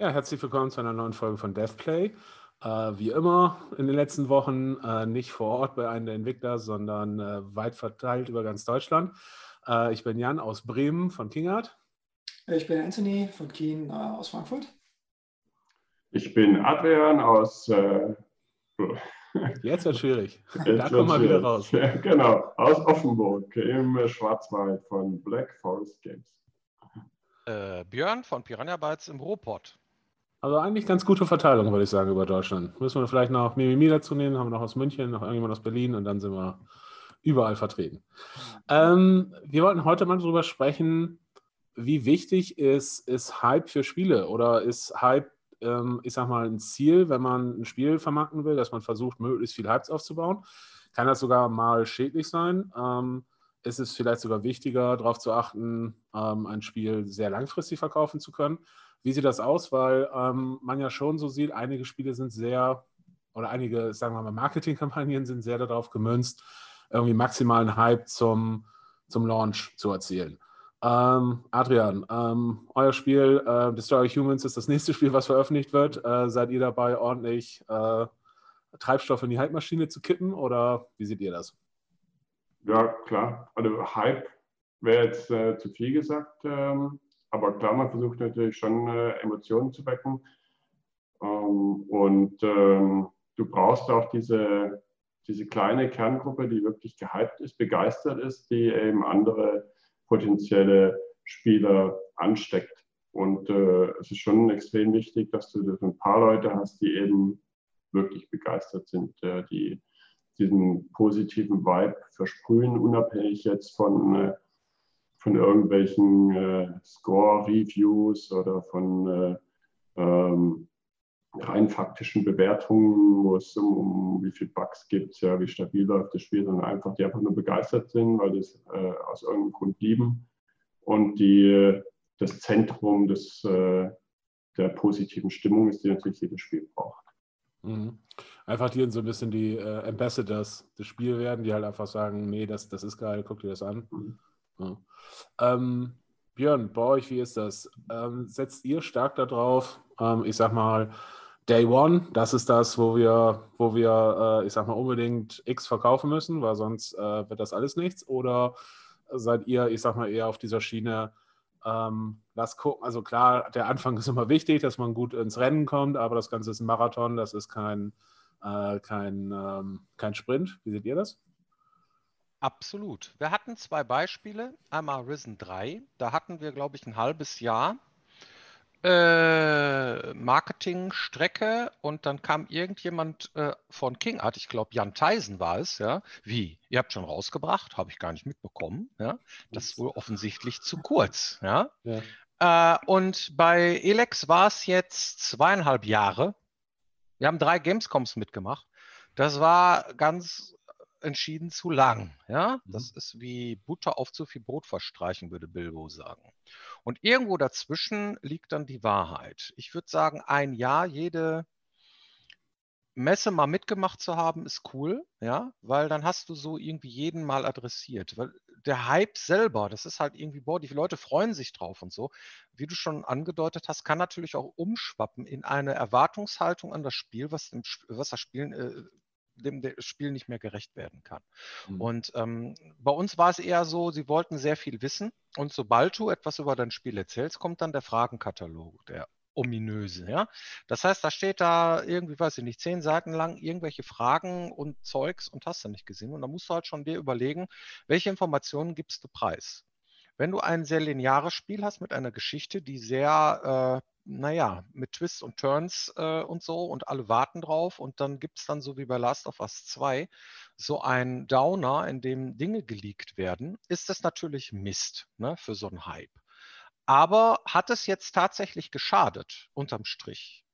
Ja, herzlich willkommen zu einer neuen Folge von DevPlay. Äh, wie immer in den letzten Wochen äh, nicht vor Ort bei einem der Entwickler, sondern äh, weit verteilt über ganz Deutschland. Äh, ich bin Jan aus Bremen von Kingart. Ich bin Anthony von Keen äh, aus Frankfurt. Ich bin Adrian aus. Äh, Jetzt wird schwierig. Jetzt da kommen wir wieder raus. Ja, genau, aus Offenburg im Schwarzwald von Black Forest Games. Björn von Piranha Bytes im Ruhrpott. Also eigentlich ganz gute Verteilung, würde ich sagen, über Deutschland. Müssen wir vielleicht noch Mimimi dazu nehmen, haben wir noch aus München, noch irgendjemand aus Berlin und dann sind wir überall vertreten. Ähm, wir wollten heute mal darüber sprechen, wie wichtig ist, ist Hype für Spiele oder ist Hype, ähm, ich sag mal, ein Ziel, wenn man ein Spiel vermarkten will, dass man versucht, möglichst viel Hypes aufzubauen? Kann das sogar mal schädlich sein? Ähm, ist es vielleicht sogar wichtiger, darauf zu achten, ähm, ein Spiel sehr langfristig verkaufen zu können? Wie sieht das aus? Weil ähm, man ja schon so sieht, einige Spiele sind sehr, oder einige, sagen wir mal, Marketingkampagnen sind sehr darauf gemünzt, irgendwie maximalen Hype zum, zum Launch zu erzielen. Ähm, Adrian, ähm, euer Spiel äh, Destroy Humans ist das nächste Spiel, was veröffentlicht wird. Äh, seid ihr dabei, ordentlich äh, Treibstoff in die Hype-Maschine zu kippen oder wie seht ihr das? Ja, klar. Also Hype wäre jetzt äh, zu viel gesagt. Ähm, aber klar, man versucht natürlich schon äh, Emotionen zu wecken. Ähm, und ähm, du brauchst auch diese, diese kleine Kerngruppe, die wirklich gehypt ist, begeistert ist, die eben andere potenzielle Spieler ansteckt. Und äh, es ist schon extrem wichtig, dass du das ein paar Leute hast, die eben wirklich begeistert sind, äh, die diesen positiven Vibe versprühen, unabhängig jetzt von äh, von irgendwelchen äh, Score-Reviews oder von äh, ähm, rein faktischen Bewertungen, wo es um, um wie viele Bugs gibt, ja, wie stabil läuft das Spiel, sondern einfach, die einfach nur begeistert sind, weil das äh, aus irgendeinem Grund lieben und die das Zentrum des, äh, der positiven Stimmung ist, die natürlich jedes Spiel braucht. Mhm. Einfach die so ein bisschen die äh, Ambassadors des Spiels werden, die halt einfach sagen, nee, das, das ist geil, guck dir das an. Mhm. Ja. Ähm, Björn, bei euch, wie ist das? Ähm, setzt ihr stark darauf, ähm, ich sag mal, Day One, das ist das, wo wir, wo wir, äh, ich sag mal, unbedingt X verkaufen müssen, weil sonst äh, wird das alles nichts? Oder seid ihr, ich sag mal, eher auf dieser Schiene, ähm, lass gucken, also klar, der Anfang ist immer wichtig, dass man gut ins Rennen kommt, aber das Ganze ist ein Marathon, das ist kein, äh, kein, ähm, kein Sprint. Wie seht ihr das? Absolut. Wir hatten zwei Beispiele. Einmal Risen 3. Da hatten wir, glaube ich, ein halbes Jahr äh, Marketingstrecke und dann kam irgendjemand äh, von King Art, ich glaube Jan Theisen war es, ja. Wie? Ihr habt schon rausgebracht? Habe ich gar nicht mitbekommen. Ja? Das ist wohl offensichtlich zu kurz. Ja. ja. Äh, und bei Elex war es jetzt zweieinhalb Jahre. Wir haben drei Gamescoms mitgemacht. Das war ganz entschieden zu lang. Ja, mhm. das ist wie Butter auf zu viel Brot verstreichen, würde Bilbo sagen. Und irgendwo dazwischen liegt dann die Wahrheit. Ich würde sagen, ein Jahr jede Messe mal mitgemacht zu haben, ist cool, ja, weil dann hast du so irgendwie jeden mal adressiert. Weil der Hype selber, das ist halt irgendwie, boah, die Leute freuen sich drauf und so. Wie du schon angedeutet hast, kann natürlich auch umschwappen in eine Erwartungshaltung an das Spiel, was, was das Spiel äh, dem Spiel nicht mehr gerecht werden kann. Mhm. Und ähm, bei uns war es eher so, sie wollten sehr viel wissen und sobald du etwas über dein Spiel erzählst, kommt dann der Fragenkatalog, der ominöse, ja. Das heißt, da steht da irgendwie, weiß ich nicht, zehn Seiten lang irgendwelche Fragen und Zeugs und hast du nicht gesehen. Und da musst du halt schon dir überlegen, welche Informationen gibst du preis. Wenn du ein sehr lineares Spiel hast mit einer Geschichte, die sehr äh, naja, mit Twists und Turns äh, und so und alle warten drauf und dann gibt es dann so wie bei Last of Us 2 so ein Downer, in dem Dinge geleakt werden, ist das natürlich Mist ne, für so einen Hype. Aber hat es jetzt tatsächlich geschadet, unterm Strich?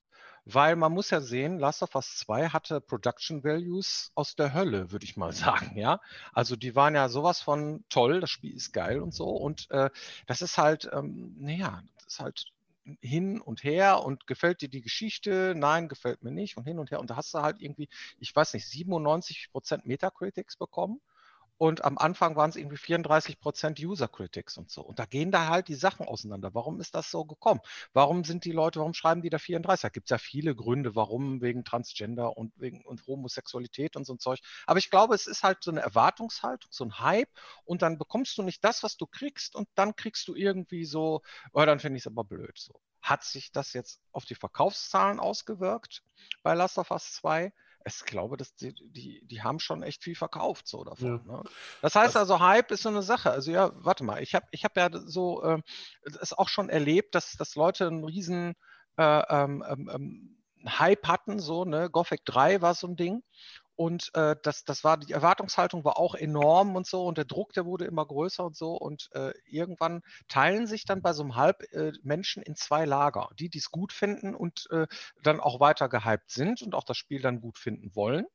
Weil man muss ja sehen, Last of Us 2 hatte Production Values aus der Hölle, würde ich mal sagen, ja. Also die waren ja sowas von toll, das Spiel ist geil und so. Und äh, das ist halt, ähm, naja, das ist halt hin und her und gefällt dir die Geschichte? Nein, gefällt mir nicht und hin und her. Und da hast du halt irgendwie, ich weiß nicht, 97 Prozent Metacritics bekommen und am Anfang waren es irgendwie 34 Prozent User Critics und so. Und da gehen da halt die Sachen auseinander. Warum ist das so gekommen? Warum sind die Leute, warum schreiben die da 34? Da gibt es ja viele Gründe, warum, wegen Transgender und wegen und Homosexualität und so ein Zeug. Aber ich glaube, es ist halt so eine Erwartungshaltung, so ein Hype und dann bekommst du nicht das, was du kriegst und dann kriegst du irgendwie so, oh, dann finde ich es aber blöd so. Hat sich das jetzt auf die Verkaufszahlen ausgewirkt bei Last of Us 2? Ich glaube, dass die, die, die haben schon echt viel verkauft so davon. Ja. Ne? Das heißt also, Hype ist so eine Sache. Also ja, warte mal, ich habe ich hab ja so äh, es auch schon erlebt, dass, dass Leute einen riesen äh, ähm, ähm, ähm Hype hatten, so, ne? Gothic 3 war so ein Ding. Und äh, das, das war, die Erwartungshaltung war auch enorm und so und der Druck, der wurde immer größer und so. Und äh, irgendwann teilen sich dann bei so einem Halb äh, Menschen in zwei Lager. Die, die es gut finden und äh, dann auch weiter gehypt sind und auch das Spiel dann gut finden wollen.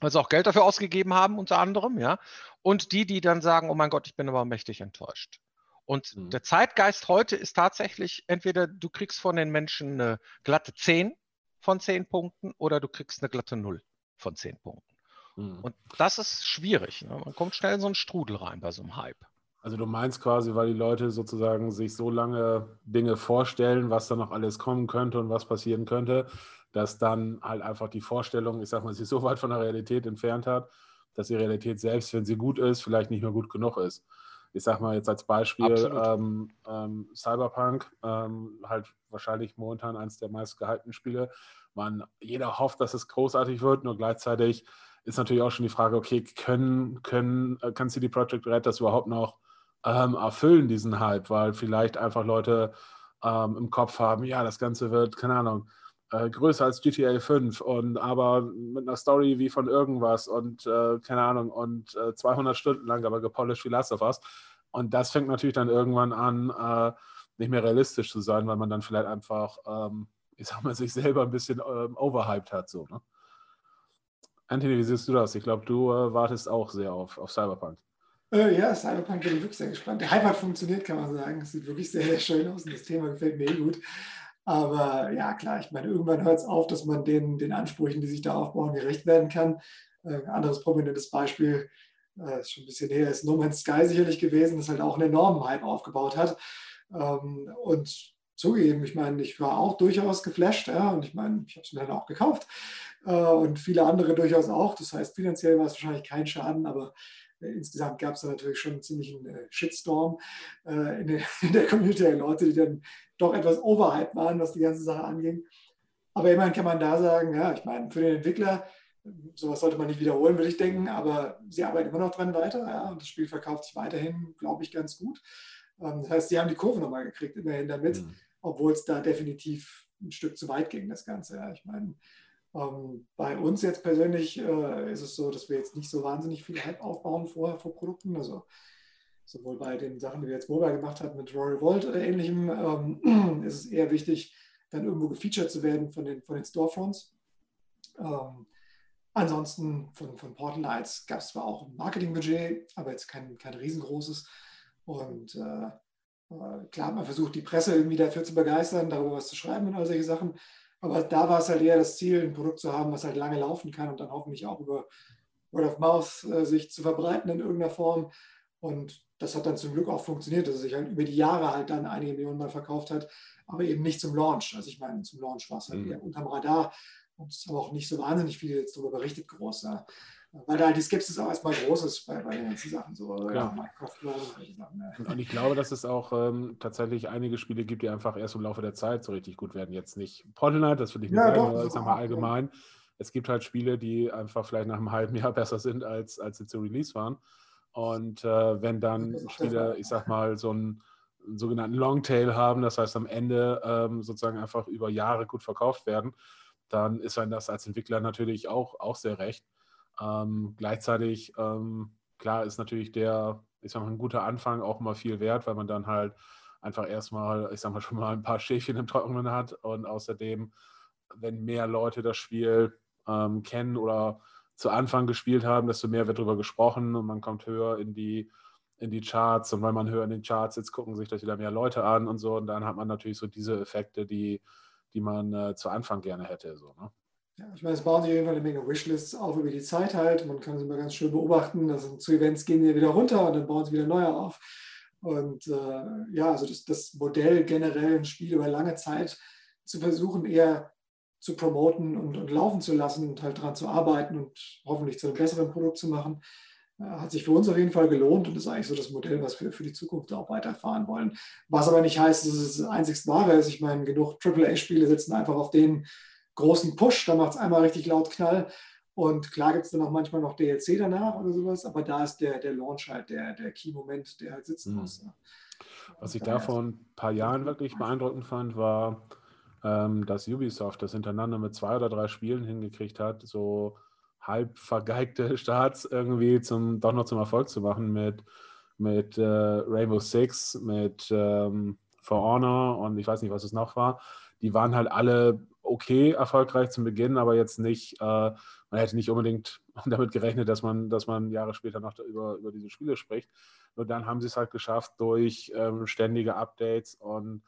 Also auch Geld dafür ausgegeben haben, unter anderem, ja. Und die, die dann sagen, oh mein Gott, ich bin aber mächtig enttäuscht. Und mhm. der Zeitgeist heute ist tatsächlich, entweder du kriegst von den Menschen eine glatte 10 von 10 Punkten oder du kriegst eine glatte 0 von zehn Punkten. Mhm. Und das ist schwierig. Ne? Man kommt schnell in so einen Strudel rein bei so einem Hype. Also du meinst quasi, weil die Leute sozusagen sich so lange Dinge vorstellen, was da noch alles kommen könnte und was passieren könnte, dass dann halt einfach die Vorstellung, ich sag mal, sich so weit von der Realität entfernt hat, dass die Realität selbst, wenn sie gut ist, vielleicht nicht mehr gut genug ist. Ich sag mal jetzt als Beispiel ähm, ähm, Cyberpunk, ähm, halt wahrscheinlich momentan eines der meistgehaltenen Spiele, man, jeder hofft, dass es großartig wird, nur gleichzeitig ist natürlich auch schon die Frage, okay, können, können, äh, kann CD Projekt Red das überhaupt noch ähm, erfüllen, diesen Hype, weil vielleicht einfach Leute ähm, im Kopf haben, ja, das Ganze wird, keine Ahnung, äh, größer als GTA 5 und aber mit einer Story wie von irgendwas und äh, keine Ahnung und äh, 200 Stunden lang aber gepolished wie Last of Us. Und das fängt natürlich dann irgendwann an, äh, nicht mehr realistisch zu sein, weil man dann vielleicht einfach ähm, ich sag mal, sich selber ein bisschen ähm, overhyped hat. So, ne? Anthony, wie siehst du das? Ich glaube, du äh, wartest auch sehr auf, auf Cyberpunk. Äh, ja, Cyberpunk bin ich wirklich sehr gespannt. Der Hype hat funktioniert, kann man sagen. Es sieht wirklich sehr, sehr schön aus und das Thema gefällt mir eh gut. Aber ja, klar, ich meine, irgendwann hört es auf, dass man den, den Ansprüchen, die sich da aufbauen, gerecht werden kann. Äh, anderes prominentes Beispiel, äh, ist schon ein bisschen her, ist No Man's Sky sicherlich gewesen, das halt auch einen enormen Hype aufgebaut hat. Ähm, und zugeben. Ich meine, ich war auch durchaus geflasht, ja, und ich meine, ich habe es mir dann auch gekauft äh, und viele andere durchaus auch. Das heißt, finanziell war es wahrscheinlich kein Schaden, aber äh, insgesamt gab es da natürlich schon einen ziemlichen äh, Shitstorm äh, in, der, in, der, Community der Leute, die dann doch etwas overhyped waren, was die ganze Sache anging. Aber immerhin kann man da sagen, ja, ich meine, für den Entwickler, sowas sollte man nicht wiederholen, würde ich denken, aber sie arbeiten immer noch dran weiter, ja, und das Spiel verkauft sich weiterhin, glaube ich, ganz gut. Ähm, das heißt, sie haben die Kurve nochmal gekriegt, immerhin damit. Mhm obwohl es da definitiv ein Stück zu weit ging, das Ganze. Ja. Ich meine, ähm, bei uns jetzt persönlich äh, ist es so, dass wir jetzt nicht so wahnsinnig viel Hype aufbauen vor, vor Produkten. Also sowohl bei den Sachen, die wir jetzt Mobile gemacht haben mit Rory Volt oder ähnlichem, ähm, ist es eher wichtig, dann irgendwo gefeatured zu werden von den, von den Storefronts. Ähm, ansonsten von, von Portal Lights gab es zwar auch ein Marketingbudget, aber jetzt kein, kein riesengroßes. Und äh, klar, man versucht die Presse irgendwie dafür zu begeistern, darüber was zu schreiben und all solche Sachen. Aber da war es halt eher das Ziel, ein Produkt zu haben, was halt lange laufen kann und dann hoffentlich auch über Word of Mouth äh, sich zu verbreiten in irgendeiner Form. Und das hat dann zum Glück auch funktioniert, dass es sich halt über die Jahre halt dann einige Millionen Mal verkauft hat, aber eben nicht zum Launch. Also ich meine, zum Launch war es halt mhm. eher unterm Radar und es haben auch nicht so wahnsinnig viel jetzt darüber berichtet groß. Ja weil da die Skepsis auch erstmal groß ist bei, bei den ganzen Sachen. So, ja, Minecraft und, ich glaube, dass es auch ähm, tatsächlich einige Spiele gibt, die einfach erst im Laufe der Zeit so richtig gut werden. Jetzt nicht Portal das will ich nicht ja, sagen, aber ich sag mal allgemein. Ja. Es gibt halt Spiele, die einfach vielleicht nach einem halben Jahr besser sind, als, als sie zu Release waren. Und äh, wenn dann Spiele, ich sag mal, so einen, einen sogenannten Longtail haben, das heißt am Ende ähm, sozusagen einfach über Jahre gut verkauft werden, dann ist einem das als Entwickler natürlich auch, auch sehr recht. Ähm, gleichzeitig, ähm, klar, ist natürlich der, ich sag mal, ein guter Anfang auch mal viel wert, weil man dann halt einfach erstmal, ich sag mal, schon mal ein paar Schäfchen im Trockenen hat und außerdem, wenn mehr Leute das Spiel ähm, kennen oder zu Anfang gespielt haben, desto mehr wird darüber gesprochen und man kommt höher in die, in die Charts und weil man höher in den Charts sitzt, gucken sich das wieder mehr Leute an und so und dann hat man natürlich so diese Effekte, die, die man äh, zu Anfang gerne hätte. So, ne? Ja, ich meine, es bauen sich auf jeden Fall eine Menge Wishlists auf über die Zeit halt. Man kann es immer ganz schön beobachten. Also zu Events gehen die wieder runter und dann bauen sie wieder neue auf. Und äh, ja, also das, das Modell generell ein Spiel über lange Zeit zu versuchen, eher zu promoten und, und laufen zu lassen und halt daran zu arbeiten und hoffentlich zu einem besseren Produkt zu machen, äh, hat sich für uns auf jeden Fall gelohnt und ist eigentlich so das Modell, was wir für die Zukunft auch weiterfahren wollen. Was aber nicht heißt, dass es das einzig wahre ist. Ich meine, genug AAA-Spiele sitzen einfach auf den großen Push, da macht es einmal richtig laut Knall. Und klar gibt es dann auch manchmal noch DLC danach oder sowas, aber da ist der, der Launch halt der, der Key-Moment, der halt sitzen mhm. muss. Was ich da vor ein paar Jahren wirklich beeindruckend fand, war, ähm, dass Ubisoft das hintereinander mit zwei oder drei Spielen hingekriegt hat, so halb vergeigte Starts irgendwie zum, doch noch zum Erfolg zu machen mit, mit äh, Rainbow Six, mit ähm, For Honor und ich weiß nicht, was es noch war. Die waren halt alle okay erfolgreich zum Beginn, aber jetzt nicht, äh, man hätte nicht unbedingt damit gerechnet, dass man, dass man Jahre später noch über, über diese Spiele spricht. Nur dann haben sie es halt geschafft, durch ähm, ständige Updates und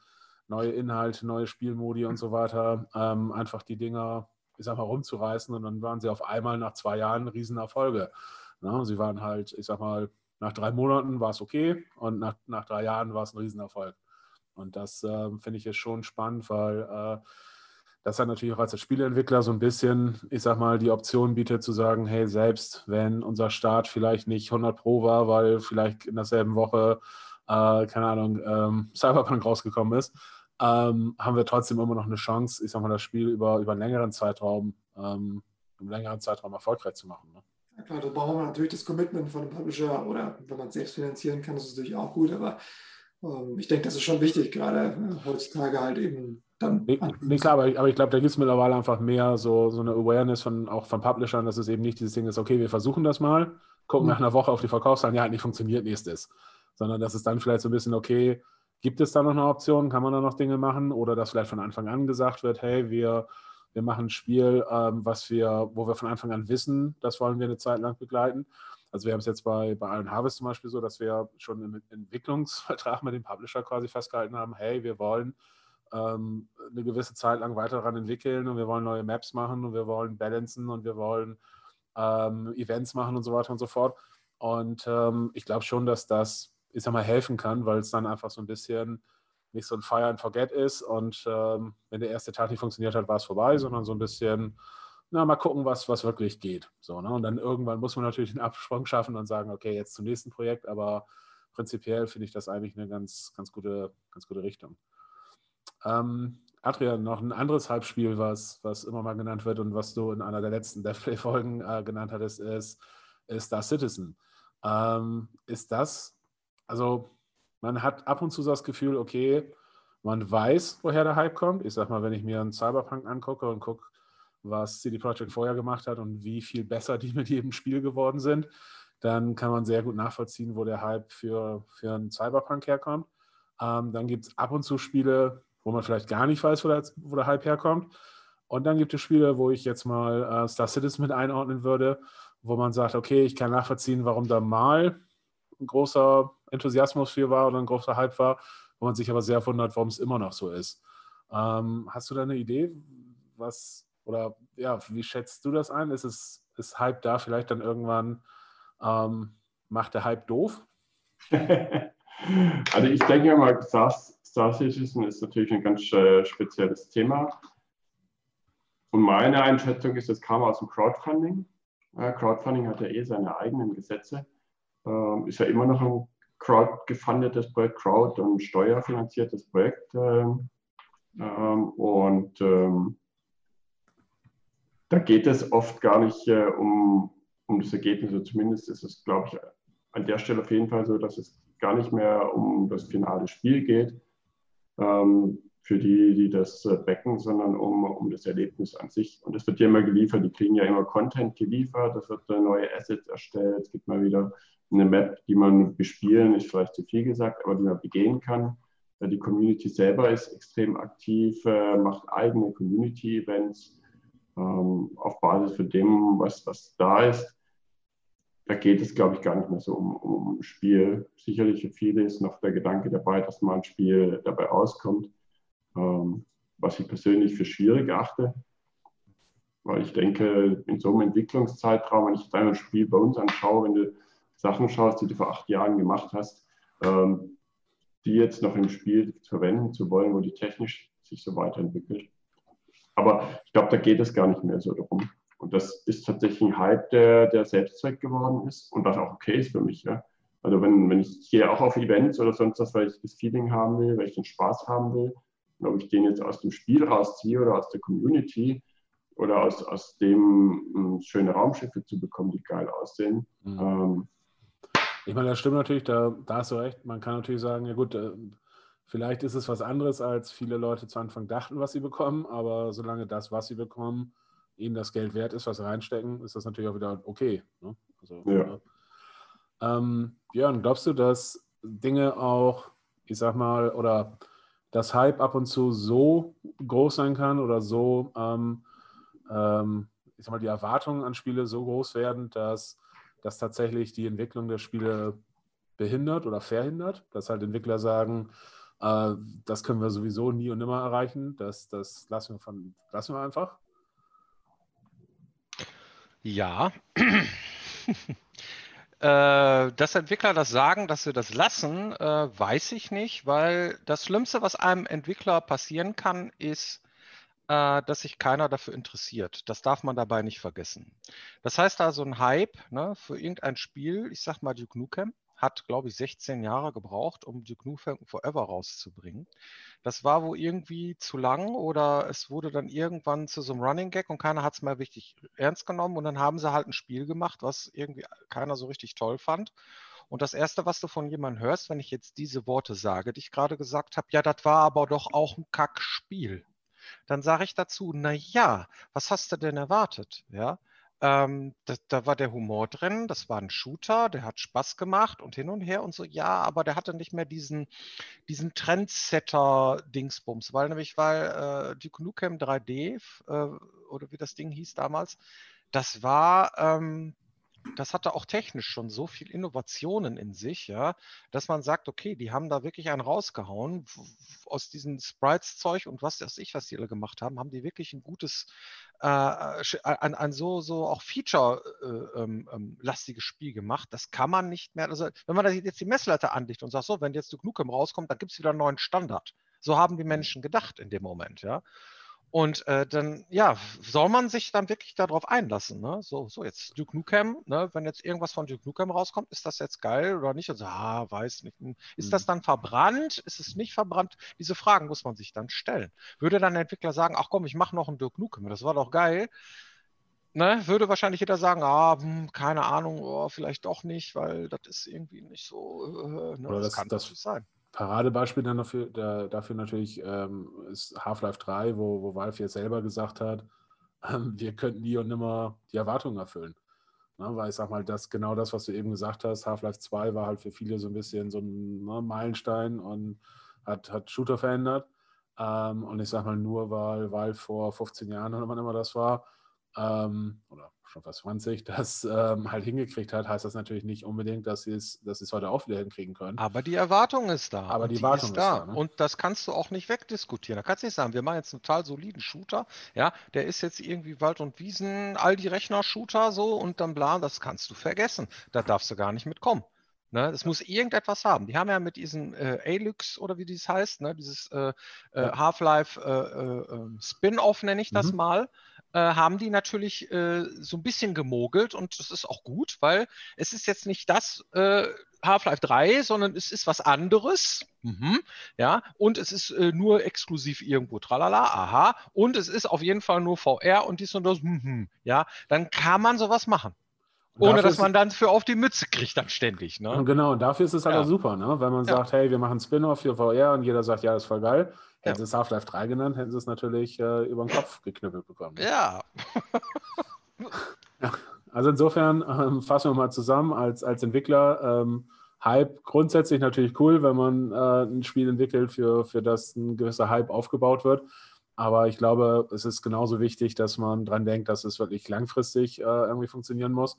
neue Inhalte, neue Spielmodi und so weiter, ähm, einfach die Dinger, ich sag mal, rumzureißen und dann waren sie auf einmal nach zwei Jahren Riesenerfolge. Na, sie waren halt, ich sag mal, nach drei Monaten war es okay und nach, nach drei Jahren war es ein Riesenerfolg. Und das äh, finde ich jetzt schon spannend, weil äh, das hat natürlich auch als Spieleentwickler so ein bisschen, ich sag mal, die Option bietet zu sagen, hey, selbst wenn unser Start vielleicht nicht 100 Pro war, weil vielleicht in derselben Woche, äh, keine Ahnung, ähm, Cyberpunk rausgekommen ist, ähm, haben wir trotzdem immer noch eine Chance, ich sag mal, das Spiel über, über einen längeren Zeitraum, ähm, einen längeren Zeitraum erfolgreich zu machen. Ne? Ja klar, da brauchen wir natürlich das Commitment von einem Publisher oder wenn man es selbst finanzieren kann, ist es natürlich auch gut, aber ähm, ich denke, das ist schon wichtig, gerade äh, heutzutage halt eben dann. Nee, nee klar, aber ich, aber ich glaube, da gibt es mittlerweile einfach mehr so, so eine Awareness von auch von Publishern, dass es eben nicht dieses Ding ist, okay, wir versuchen das mal, gucken mhm. nach einer Woche auf die Verkaufszahlen, ja, nicht funktioniert, nächstes. Sondern dass es dann vielleicht so ein bisschen, okay, Gibt es da noch eine Option? Kann man da noch Dinge machen? Oder dass vielleicht von Anfang an gesagt wird, hey, wir, wir machen ein Spiel, ähm, was wir, wo wir von Anfang an wissen, das wollen wir eine Zeit lang begleiten. Also wir haben es jetzt bei, bei Iron Harvest zum Beispiel so, dass wir schon im Entwicklungsvertrag mit dem Publisher quasi festgehalten haben, hey, wir wollen ähm, eine gewisse Zeit lang weiter daran entwickeln und wir wollen neue Maps machen und wir wollen balancen und wir wollen ähm, Events machen und so weiter und so fort. Und ähm, ich glaube schon, dass das ich sag mal, helfen kann, weil es dann einfach so ein bisschen nicht so ein Fire and Forget ist und ähm, wenn der erste Tag nicht funktioniert hat, war es vorbei, sondern so ein bisschen, na, mal gucken, was, was wirklich geht. So, ne? Und dann irgendwann muss man natürlich einen Absprung schaffen und sagen, okay, jetzt zum nächsten Projekt, aber prinzipiell finde ich das eigentlich eine ganz, ganz gute, ganz gute Richtung. Ähm, Adrian, noch ein anderes Halbspiel, was, was immer mal genannt wird und was du in einer der letzten Deathplay-Folgen äh, genannt hattest, ist, ist Star Citizen. Ähm, ist das also man hat ab und zu das Gefühl, okay, man weiß, woher der Hype kommt. Ich sag mal, wenn ich mir einen Cyberpunk angucke und gucke, was CD Projekt vorher gemacht hat und wie viel besser die mit jedem Spiel geworden sind, dann kann man sehr gut nachvollziehen, wo der Hype für, für einen Cyberpunk herkommt. Ähm, dann gibt es ab und zu Spiele, wo man vielleicht gar nicht weiß, wo der, wo der Hype herkommt. Und dann gibt es Spiele, wo ich jetzt mal äh, Star Citizen mit einordnen würde, wo man sagt, okay, ich kann nachvollziehen, warum da mal ein großer Enthusiasmus für war oder ein großer Hype war, wo man sich aber sehr wundert, warum es immer noch so ist. Ähm, hast du da eine Idee, was oder ja, wie schätzt du das ein? Ist es ist Hype da vielleicht dann irgendwann ähm, macht der Hype doof? also ich denke mal, Citizen ist natürlich ein ganz äh, spezielles Thema. Und meine Einschätzung ist, es kam aus dem Crowdfunding. Crowdfunding hat ja eh seine eigenen Gesetze. Ähm, ist ja immer noch ein crowd-gefundetes Projekt, crowd- und steuerfinanziertes Projekt. Ähm, ähm, und da geht es oft gar nicht äh, um, um das Ergebnis. Also zumindest ist es, glaube ich, an der Stelle auf jeden Fall so, dass es gar nicht mehr um das finale Spiel geht, ähm, für die, die das äh, backen, sondern um, um das Erlebnis an sich. Und es wird ja immer geliefert, die kriegen ja immer Content geliefert, es wird äh, neue Assets erstellt, es gibt mal wieder eine Map, die man bespielen, ist vielleicht zu viel gesagt, aber die man begehen kann. Die Community selber ist extrem aktiv, äh, macht eigene Community-Events ähm, auf Basis von dem, was, was da ist. Da geht es, glaube ich, gar nicht mehr so um, um Spiel. Sicherlich für viele ist noch der Gedanke dabei, dass mal ein Spiel dabei auskommt, ähm, was ich persönlich für schwierig achte. Weil ich denke, in so einem Entwicklungszeitraum, wenn ich jetzt ein Spiel bei uns anschaue, wenn du Sachen schaust, die du vor acht Jahren gemacht hast, ähm, die jetzt noch im Spiel verwenden zu wollen, wo die technisch sich so weiterentwickelt. Aber ich glaube, da geht es gar nicht mehr so darum. Und das ist tatsächlich ein Hype, der, der Selbstzweck geworden ist und was auch okay ist für mich. Ja. Also wenn, wenn ich gehe auch auf Events oder sonst was, weil ich das Feeling haben will, weil ich den Spaß haben will, und ob ich den jetzt aus dem Spiel rausziehe oder aus der Community oder aus, aus dem hm, schöne Raumschiffe zu bekommen, die geil aussehen. Mhm. Ähm, ich meine, das stimmt natürlich, da, da hast du recht. Man kann natürlich sagen, ja gut, äh, vielleicht ist es was anderes, als viele Leute zu Anfang dachten, was sie bekommen, aber solange das, was sie bekommen, ihnen das Geld wert ist, was sie reinstecken, ist das natürlich auch wieder okay. Ne? Also, ja. Äh, ähm, Björn, glaubst du, dass Dinge auch, ich sag mal, oder das Hype ab und zu so groß sein kann oder so, ähm, ähm, ich sag mal, die Erwartungen an Spiele so groß werden, dass das tatsächlich die Entwicklung der Spiele behindert oder verhindert, dass halt Entwickler sagen, äh, das können wir sowieso nie und nimmer erreichen, das, das lassen, wir von, lassen wir einfach. Ja. Äh, dass Entwickler das sagen, dass sie das lassen, äh, weiß ich nicht, weil das Schlimmste, was einem Entwickler passieren kann, ist, äh, dass sich keiner dafür interessiert. Das darf man dabei nicht vergessen. Das heißt also, ein Hype ne, für irgendein Spiel, ich sag mal Duke Nukem, hat, glaube ich, 16 Jahre gebraucht, um Duke Nukem Forever rauszubringen. Das war wohl irgendwie zu lang oder es wurde dann irgendwann zu so einem Running Gag und keiner hat es mehr richtig ernst genommen und dann haben sie halt ein Spiel gemacht, was irgendwie keiner so richtig toll fand. Und das Erste, was du von jemandem hörst, wenn ich jetzt diese Worte sage, die ich gerade gesagt habe, ja, das war aber doch auch ein Kackspiel. Dann sage ich dazu, na ja, was hast du denn erwartet? Ja, ähm, da, da, war der Humor drin, das war ein Shooter, der hat Spaß gemacht und hin und her und so, ja, aber der hatte nicht mehr diesen, diesen Trendsetter-Dingsbums, weil nämlich, weil äh, Duke Nukem 3D äh, oder wie das Ding hieß damals, das war, ähm, das hatte auch technisch schon so viel Innovationen in sich, ja, dass man sagt, okay, die haben da wirklich einen rausgehauen. Aus diesem Sprites-Zeug und was weiß ich, was die alle gemacht haben, haben die wirklich ein gutes, äh, ein, ein so, so auch Feature-lastiges äh, ähm, ähm Spiel gemacht. Das kann man nicht mehr, also wenn man jetzt die Messlatte anlegt und sagt, so, wenn jetzt Duke Nukem rauskommt, dann gibt es wieder einen neuen Standard. So haben die Menschen gedacht in dem Moment, ja. Und äh, dann, ja, soll man sich dann wirklich darauf einlassen. Ne? So, so jetzt Duke Nukem, ne? wenn jetzt irgendwas von Duke Nukem rauskommt, ist das jetzt geil oder nicht? Und so, ah, weiß nicht. Hm, ist mhm. das dann verbrannt? Ist es nicht verbrannt? Diese Fragen muss man sich dann stellen. Würde dann der Entwickler sagen, ach komm, ich mache noch ein Duke Nukem, das war doch geil. Ne, würde wahrscheinlich jeder sagen, ah, hm, keine Ahnung, oh, vielleicht doch nicht, weil das ist irgendwie nicht so. Äh, ne? das, das, kann das sein. Paradebeispiel dann dafür, da, dafür natürlich ähm, ist Half-Life 3, wo, wo Valve jetzt selber gesagt hat, ähm, wir könnten nie und nimmer die Erwartungen erfüllen. Ne, weil ich sag mal, das genau das, was du eben gesagt hast, Half-Life 2 war halt für viele so ein bisschen so ein ne, Meilenstein und hat, hat Shooter verändert. Ähm, und ich sag mal, nur weil Valve vor 15 Jahren oder wann immer das war, ähm, oder schon fast 20, das ähm, halt hingekriegt hat, heißt das natürlich nicht unbedingt, dass sie es, dass sie es heute auch wieder hinkriegen können. Aber die Erwartung ist da. Aber die, die Erwartung ist da. Ist da ne? Und das kannst du auch nicht wegdiskutieren. Da kannst du nicht sagen, wir machen jetzt einen total soliden Shooter, ja, der ist jetzt irgendwie Wald- und Wiesen, all die Rechner-Shooter so und dann bla, das kannst du vergessen. Da darfst du gar nicht mitkommen. Ne, es muss irgendetwas haben. Die haben ja mit diesem äh, Alux oder wie dies heißt, ne, dieses äh, äh, Half-Life äh, äh ähm, Spin-off nenne ich das mhm. mal, äh, haben die natürlich äh, so ein bisschen gemogelt und das ist auch gut, weil es ist jetzt nicht das äh, Half-Life 3, sondern es ist was anderes. Mhm, ja, und es ist äh, nur exklusiv irgendwo, tralala, aha, und es ist auf jeden Fall nur VR und dies und das, mhm, ja, dann kann man sowas machen. Ohne dass man dann für auf die Mütze kriegt dann ständig. Ne? Genau, und dafür ist es halt ja. auch super, ne? wenn man ja. sagt, hey, wir machen Spin-off für VR und jeder sagt, ja, das ist voll geil. Hätten sie es Half-Life 3 genannt, hätten sie es natürlich äh, über den Kopf geknüppelt bekommen. Ja. ja. Also insofern ähm, fassen wir mal zusammen als, als Entwickler. Ähm, Hype grundsätzlich natürlich cool, wenn man äh, ein Spiel entwickelt, für, für das ein gewisser Hype aufgebaut wird. Aber ich glaube, es ist genauso wichtig, dass man dran denkt, dass es wirklich langfristig äh, irgendwie funktionieren muss.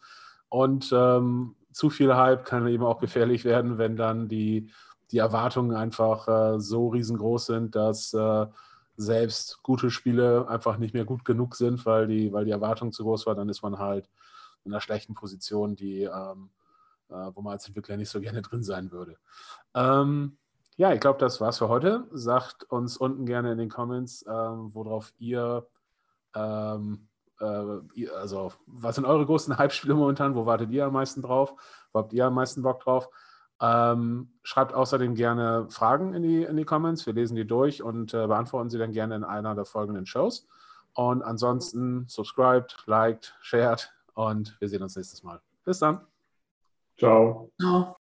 Und ähm, zu viel Hype kann eben auch gefährlich werden, wenn dann die die Erwartungen einfach äh, so riesengroß sind, dass äh, selbst gute Spiele einfach nicht mehr gut genug sind, weil die, weil die Erwartung zu groß war, dann ist man halt in einer schlechten Position, die, ähm, äh, wo man als Entwickler nicht so gerne drin sein würde. Ähm, ja, ich glaube, das war's für heute. Sagt uns unten gerne in den Comments, ähm, worauf ihr, ähm, äh, also was sind eure größten Hype-Spiele momentan? Wo wartet ihr am meisten drauf? Wo habt ihr am meisten Bock drauf? Ähm, schreibt außerdem gerne Fragen in die, in die Comments. Wir lesen die durch und äh, beantworten sie dann gerne in einer der folgenden Shows. Und ansonsten subscribed, liked, shared und wir sehen uns nächstes Mal. Bis dann. Ciao. Ja.